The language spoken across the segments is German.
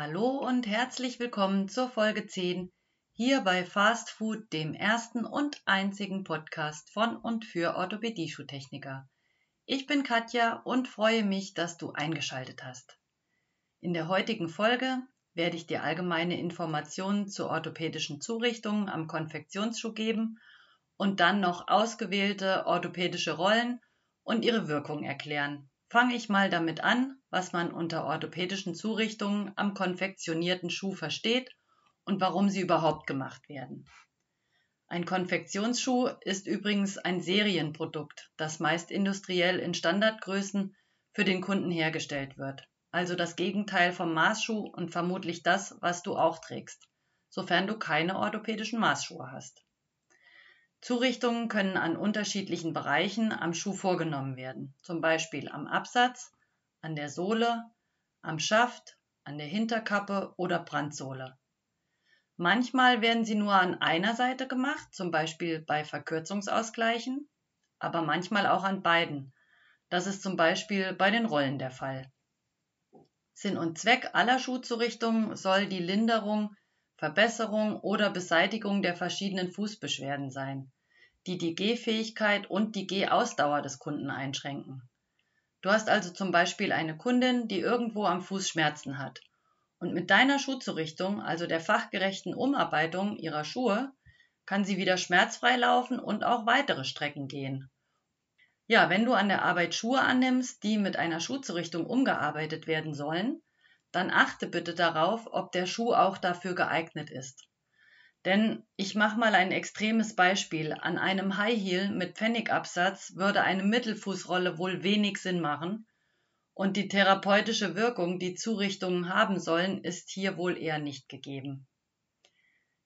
Hallo und herzlich willkommen zur Folge 10 hier bei Fast Food, dem ersten und einzigen Podcast von und für Orthopädie-Schuhtechniker. Ich bin Katja und freue mich, dass du eingeschaltet hast. In der heutigen Folge werde ich dir allgemeine Informationen zu orthopädischen Zurichtungen am Konfektionsschuh geben und dann noch ausgewählte orthopädische Rollen und ihre Wirkung erklären. Fange ich mal damit an, was man unter orthopädischen Zurichtungen am konfektionierten Schuh versteht und warum sie überhaupt gemacht werden. Ein Konfektionsschuh ist übrigens ein Serienprodukt, das meist industriell in Standardgrößen für den Kunden hergestellt wird. Also das Gegenteil vom Maßschuh und vermutlich das, was du auch trägst, sofern du keine orthopädischen Maßschuhe hast. Zurichtungen können an unterschiedlichen Bereichen am Schuh vorgenommen werden, zum Beispiel am Absatz, an der Sohle, am Schaft, an der Hinterkappe oder Brandsohle. Manchmal werden sie nur an einer Seite gemacht, zum Beispiel bei Verkürzungsausgleichen, aber manchmal auch an beiden. Das ist zum Beispiel bei den Rollen der Fall. Sinn und Zweck aller Schuhzurichtungen soll die Linderung Verbesserung oder Beseitigung der verschiedenen Fußbeschwerden sein, die die Gehfähigkeit und die Gehausdauer des Kunden einschränken. Du hast also zum Beispiel eine Kundin, die irgendwo am Fuß Schmerzen hat. Und mit deiner Schuhzurichtung, also der fachgerechten Umarbeitung ihrer Schuhe, kann sie wieder schmerzfrei laufen und auch weitere Strecken gehen. Ja, wenn du an der Arbeit Schuhe annimmst, die mit einer Schuhzurichtung umgearbeitet werden sollen, dann achte bitte darauf, ob der Schuh auch dafür geeignet ist. Denn ich mache mal ein extremes Beispiel. An einem High Heel mit Pfennigabsatz würde eine Mittelfußrolle wohl wenig Sinn machen und die therapeutische Wirkung, die Zurichtungen haben sollen, ist hier wohl eher nicht gegeben.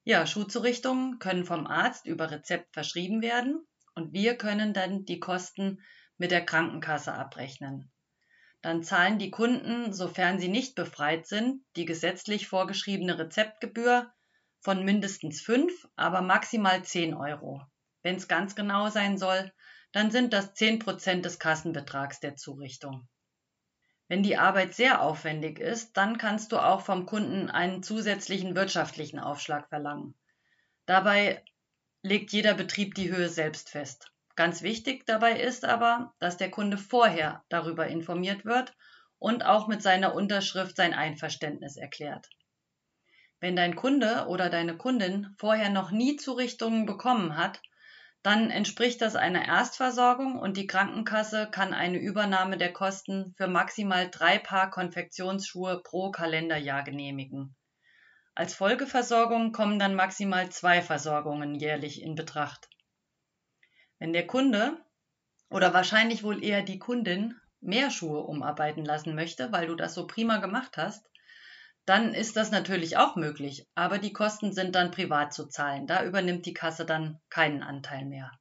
Ja, Schuhzurichtungen können vom Arzt über Rezept verschrieben werden und wir können dann die Kosten mit der Krankenkasse abrechnen dann zahlen die Kunden, sofern sie nicht befreit sind, die gesetzlich vorgeschriebene Rezeptgebühr von mindestens 5, aber maximal 10 Euro. Wenn es ganz genau sein soll, dann sind das 10 Prozent des Kassenbetrags der Zurichtung. Wenn die Arbeit sehr aufwendig ist, dann kannst du auch vom Kunden einen zusätzlichen wirtschaftlichen Aufschlag verlangen. Dabei legt jeder Betrieb die Höhe selbst fest. Ganz wichtig dabei ist aber, dass der Kunde vorher darüber informiert wird und auch mit seiner Unterschrift sein Einverständnis erklärt. Wenn dein Kunde oder deine Kundin vorher noch nie Zurichtungen bekommen hat, dann entspricht das einer Erstversorgung und die Krankenkasse kann eine Übernahme der Kosten für maximal drei Paar Konfektionsschuhe pro Kalenderjahr genehmigen. Als Folgeversorgung kommen dann maximal zwei Versorgungen jährlich in Betracht. Wenn der Kunde oder wahrscheinlich wohl eher die Kundin mehr Schuhe umarbeiten lassen möchte, weil du das so prima gemacht hast, dann ist das natürlich auch möglich, aber die Kosten sind dann privat zu zahlen. Da übernimmt die Kasse dann keinen Anteil mehr.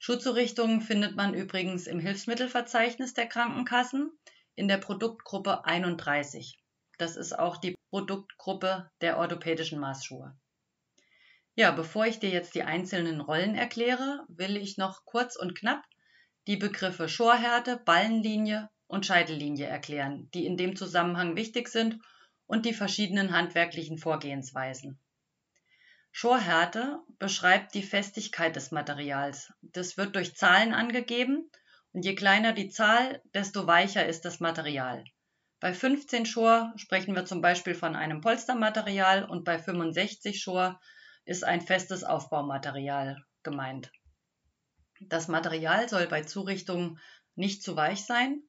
Schutzurichtungen findet man übrigens im Hilfsmittelverzeichnis der Krankenkassen in der Produktgruppe 31. Das ist auch die Produktgruppe der orthopädischen Maßschuhe. Ja, bevor ich dir jetzt die einzelnen Rollen erkläre, will ich noch kurz und knapp die Begriffe Schorhärte, Ballenlinie und Scheitellinie erklären, die in dem Zusammenhang wichtig sind und die verschiedenen handwerklichen Vorgehensweisen. Schorhärte beschreibt die Festigkeit des Materials. Das wird durch Zahlen angegeben und je kleiner die Zahl, desto weicher ist das Material. Bei 15 Schor sprechen wir zum Beispiel von einem Polstermaterial und bei 65 Schor ist ein festes Aufbaumaterial gemeint. Das Material soll bei Zurichtung nicht zu weich sein,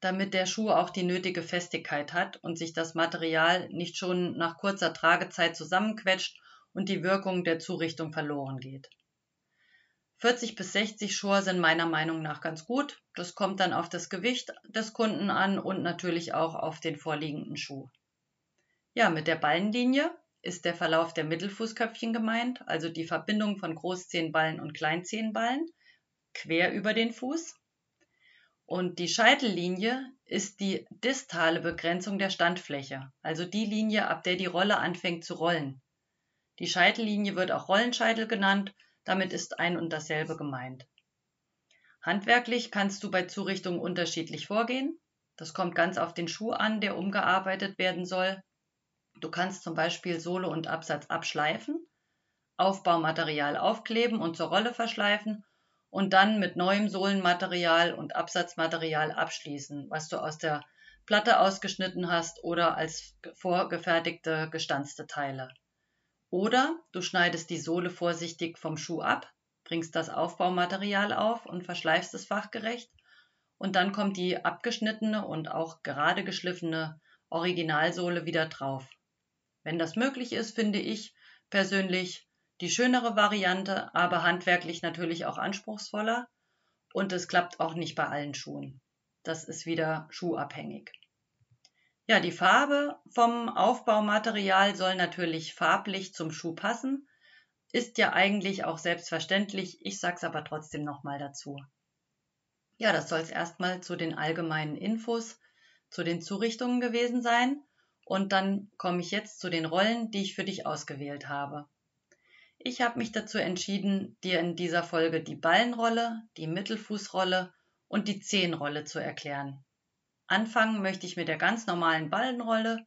damit der Schuh auch die nötige Festigkeit hat und sich das Material nicht schon nach kurzer Tragezeit zusammenquetscht und die Wirkung der Zurichtung verloren geht. 40 bis 60 Schor sind meiner Meinung nach ganz gut. Das kommt dann auf das Gewicht des Kunden an und natürlich auch auf den vorliegenden Schuh. Ja, mit der Ballenlinie ist der Verlauf der Mittelfußköpfchen gemeint, also die Verbindung von Großzehenballen und Kleinzehenballen quer über den Fuß. Und die Scheitellinie ist die distale Begrenzung der Standfläche, also die Linie, ab der die Rolle anfängt zu rollen. Die Scheitellinie wird auch Rollenscheitel genannt, damit ist ein und dasselbe gemeint. Handwerklich kannst du bei Zurichtung unterschiedlich vorgehen. Das kommt ganz auf den Schuh an, der umgearbeitet werden soll. Du kannst zum Beispiel Sohle und Absatz abschleifen, Aufbaumaterial aufkleben und zur Rolle verschleifen und dann mit neuem Sohlenmaterial und Absatzmaterial abschließen, was du aus der Platte ausgeschnitten hast oder als vorgefertigte gestanzte Teile. Oder du schneidest die Sohle vorsichtig vom Schuh ab, bringst das Aufbaumaterial auf und verschleifst es fachgerecht und dann kommt die abgeschnittene und auch gerade geschliffene Originalsohle wieder drauf. Wenn das möglich ist, finde ich persönlich die schönere Variante, aber handwerklich natürlich auch anspruchsvoller und es klappt auch nicht bei allen Schuhen. Das ist wieder schuhabhängig. Ja, die Farbe vom Aufbaumaterial soll natürlich farblich zum Schuh passen. Ist ja eigentlich auch selbstverständlich. Ich sag's aber trotzdem nochmal dazu. Ja, das soll es erstmal zu den allgemeinen Infos, zu den Zurichtungen gewesen sein. Und dann komme ich jetzt zu den Rollen, die ich für dich ausgewählt habe. Ich habe mich dazu entschieden, dir in dieser Folge die Ballenrolle, die Mittelfußrolle und die Zehenrolle zu erklären. Anfangen möchte ich mit der ganz normalen Ballenrolle.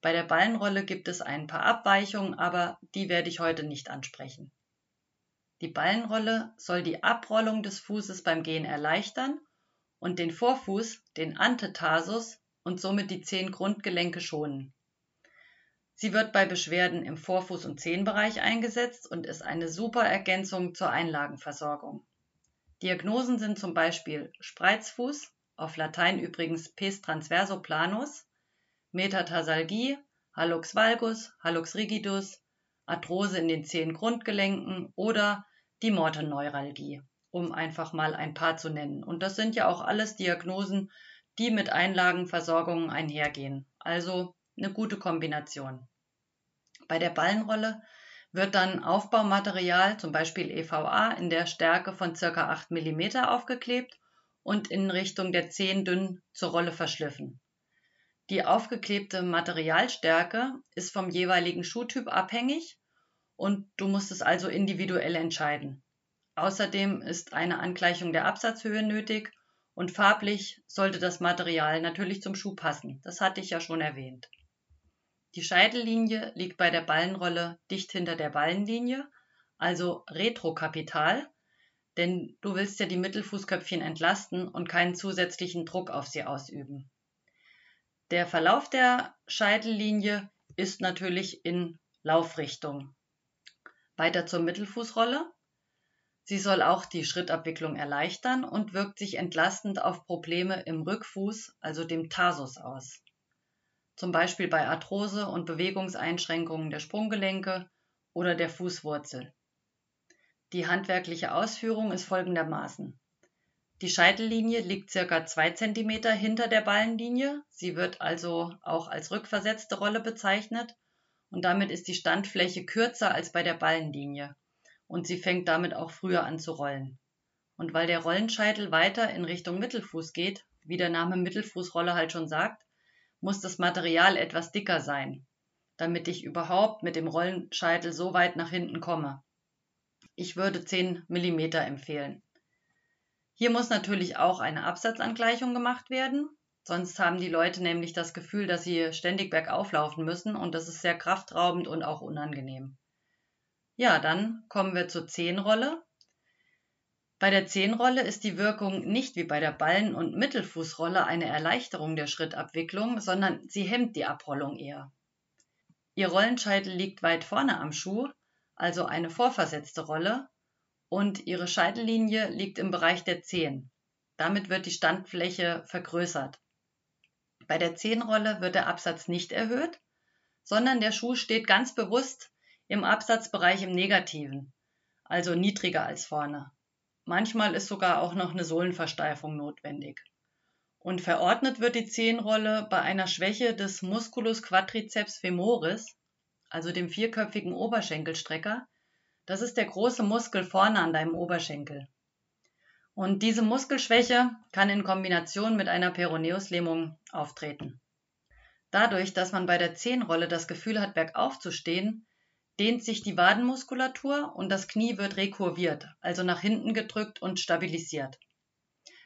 Bei der Ballenrolle gibt es ein paar Abweichungen, aber die werde ich heute nicht ansprechen. Die Ballenrolle soll die Abrollung des Fußes beim Gehen erleichtern und den Vorfuß, den Antetarsus und somit die zehn Grundgelenke schonen. Sie wird bei Beschwerden im Vorfuß- und Zehenbereich eingesetzt und ist eine super Ergänzung zur Einlagenversorgung. Diagnosen sind zum Beispiel Spreizfuß, auf Latein übrigens Pes transverso planus, Metatarsalgie, Hallux valgus, Hallux rigidus, Arthrose in den zehn Grundgelenken oder die Morteneuralgie, um einfach mal ein paar zu nennen. Und das sind ja auch alles Diagnosen, die mit Einlagenversorgungen einhergehen. Also eine gute Kombination. Bei der Ballenrolle wird dann Aufbaumaterial, zum Beispiel EVA, in der Stärke von ca. 8 mm aufgeklebt und in Richtung der Zehen dünn zur Rolle verschliffen. Die aufgeklebte Materialstärke ist vom jeweiligen Schuhtyp abhängig und du musst es also individuell entscheiden. Außerdem ist eine Angleichung der Absatzhöhe nötig und farblich sollte das Material natürlich zum Schuh passen. Das hatte ich ja schon erwähnt. Die Scheitellinie liegt bei der Ballenrolle dicht hinter der Ballenlinie, also retrokapital denn du willst ja die Mittelfußköpfchen entlasten und keinen zusätzlichen Druck auf sie ausüben. Der Verlauf der Scheitellinie ist natürlich in Laufrichtung. Weiter zur Mittelfußrolle. Sie soll auch die Schrittabwicklung erleichtern und wirkt sich entlastend auf Probleme im Rückfuß, also dem Tarsus, aus. Zum Beispiel bei Arthrose und Bewegungseinschränkungen der Sprunggelenke oder der Fußwurzel. Die handwerkliche Ausführung ist folgendermaßen. Die Scheitellinie liegt circa 2 cm hinter der Ballenlinie. Sie wird also auch als rückversetzte Rolle bezeichnet und damit ist die Standfläche kürzer als bei der Ballenlinie und sie fängt damit auch früher an zu rollen. Und weil der Rollenscheitel weiter in Richtung Mittelfuß geht, wie der Name Mittelfußrolle halt schon sagt, muss das Material etwas dicker sein, damit ich überhaupt mit dem Rollenscheitel so weit nach hinten komme. Ich würde 10 mm empfehlen. Hier muss natürlich auch eine Absatzangleichung gemacht werden, sonst haben die Leute nämlich das Gefühl, dass sie ständig bergauf laufen müssen und das ist sehr kraftraubend und auch unangenehm. Ja, dann kommen wir zur Zehenrolle. Bei der Zehenrolle ist die Wirkung nicht wie bei der Ballen- und Mittelfußrolle eine Erleichterung der Schrittabwicklung, sondern sie hemmt die Abrollung eher. Ihr Rollenscheitel liegt weit vorne am Schuh, also eine vorversetzte Rolle, und ihre Scheitellinie liegt im Bereich der Zehen. Damit wird die Standfläche vergrößert. Bei der Zehenrolle wird der Absatz nicht erhöht, sondern der Schuh steht ganz bewusst im Absatzbereich im Negativen, also niedriger als vorne. Manchmal ist sogar auch noch eine Sohlenversteifung notwendig. Und verordnet wird die Zehenrolle bei einer Schwäche des Musculus quadriceps femoris, also dem vierköpfigen Oberschenkelstrecker. Das ist der große Muskel vorne an deinem Oberschenkel. Und diese Muskelschwäche kann in Kombination mit einer Peroneuslähmung auftreten. Dadurch, dass man bei der Zehenrolle das Gefühl hat, bergauf zu stehen, dehnt sich die Wadenmuskulatur und das Knie wird rekurviert, also nach hinten gedrückt und stabilisiert.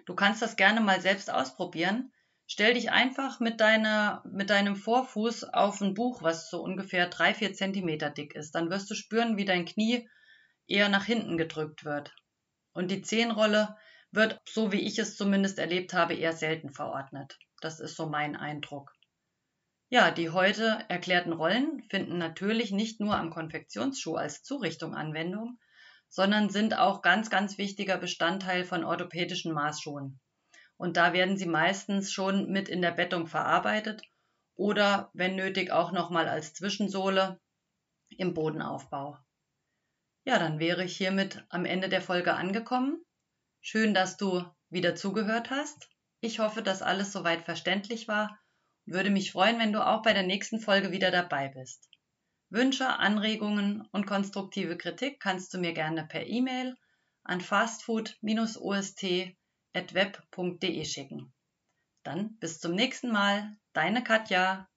Du kannst das gerne mal selbst ausprobieren. Stell dich einfach mit, deiner, mit deinem Vorfuß auf ein Buch, was so ungefähr drei, vier Zentimeter dick ist. Dann wirst du spüren, wie dein Knie eher nach hinten gedrückt wird. Und die Zehenrolle wird, so wie ich es zumindest erlebt habe, eher selten verordnet. Das ist so mein Eindruck. Ja, die heute erklärten Rollen finden natürlich nicht nur am Konfektionsschuh als Zurichtung Anwendung, sondern sind auch ganz, ganz wichtiger Bestandteil von orthopädischen Maßschuhen. Und da werden sie meistens schon mit in der Bettung verarbeitet oder, wenn nötig, auch nochmal als Zwischensohle im Bodenaufbau. Ja, dann wäre ich hiermit am Ende der Folge angekommen. Schön, dass du wieder zugehört hast. Ich hoffe, dass alles soweit verständlich war würde mich freuen, wenn du auch bei der nächsten Folge wieder dabei bist. Wünsche, Anregungen und konstruktive Kritik kannst du mir gerne per E-Mail an fastfood-ost web.de schicken. Dann bis zum nächsten Mal, deine Katja.